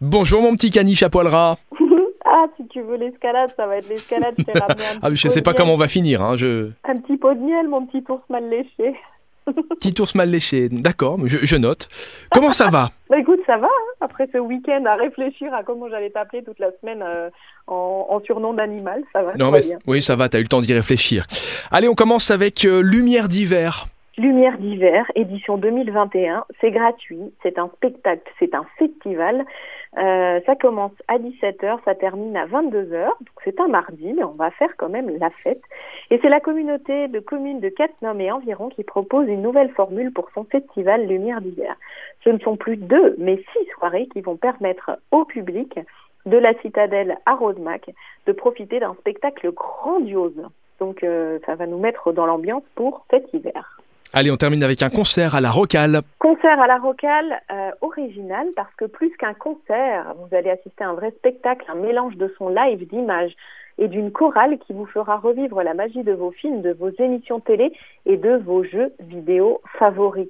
Bonjour mon petit caniche à poil ras. ah, si tu veux l'escalade, ça va être l'escalade. Je, t'ai ramené un Ah, mais je sais pas comment on va finir. Hein. Je... Un petit pot de miel, mon petit ours mal léché. Petit ours mal léché, d'accord, je, je note. Comment ça va Bah écoute, ça va, hein, après ce week-end à réfléchir à comment j'allais t'appeler toute la semaine euh, en, en surnom d'animal, ça va, Non tout mais va bien. oui, ça va, t'as eu le temps d'y réfléchir. Allez, on commence avec euh, Lumière d'hiver. Lumière d'hiver, édition 2021, c'est gratuit, c'est un spectacle, c'est un festival. Euh, ça commence à 17h, ça termine à 22h, donc c'est un mardi, mais on va faire quand même la fête. Et c'est la communauté de communes de Cattenom et environ qui propose une nouvelle formule pour son festival Lumière d'hiver. Ce ne sont plus deux, mais six soirées qui vont permettre au public de la citadelle à Rodemack de profiter d'un spectacle grandiose. Donc euh, ça va nous mettre dans l'ambiance pour cet hiver. Allez, on termine avec un concert à la Rocale. Concert à la Rocale euh, original parce que plus qu'un concert, vous allez assister à un vrai spectacle, un mélange de son live, d'images et d'une chorale qui vous fera revivre la magie de vos films, de vos émissions télé et de vos jeux vidéo favoris.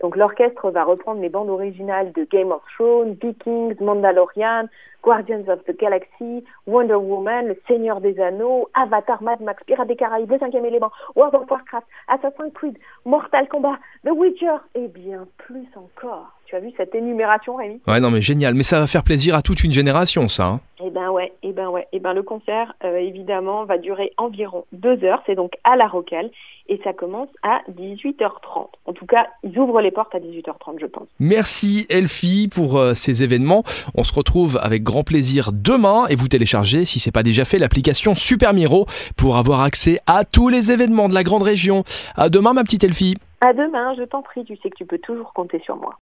Donc l'orchestre va reprendre les bandes originales de Game of Thrones, Vikings, Mandalorian, Guardians of the Galaxy, Wonder Woman, Le Seigneur des Anneaux, Avatar, Mad Max, Pirates des Caraïbes, Le Cinquième Élément, World of Warcraft, Assassin's Creed, Mortal Kombat, The Witcher et bien plus encore. Tu as vu cette énumération, Rémi? Ouais, non mais génial, mais ça va faire plaisir à toute une génération, ça. hein. Eh ben ouais, eh ben ouais, eh ben le concert euh, évidemment va durer environ deux heures. C'est donc à la Rocale et ça commence à 18h30. En tout cas, ils ouvrent les portes à 18h30, je pense. Merci Elfie pour euh, ces événements. On se retrouve avec grand plaisir demain et vous téléchargez, si c'est pas déjà fait, l'application Super Miro pour avoir accès à tous les événements de la grande région. À demain ma petite Elfie. À demain, je t'en prie. Tu sais que tu peux toujours compter sur moi.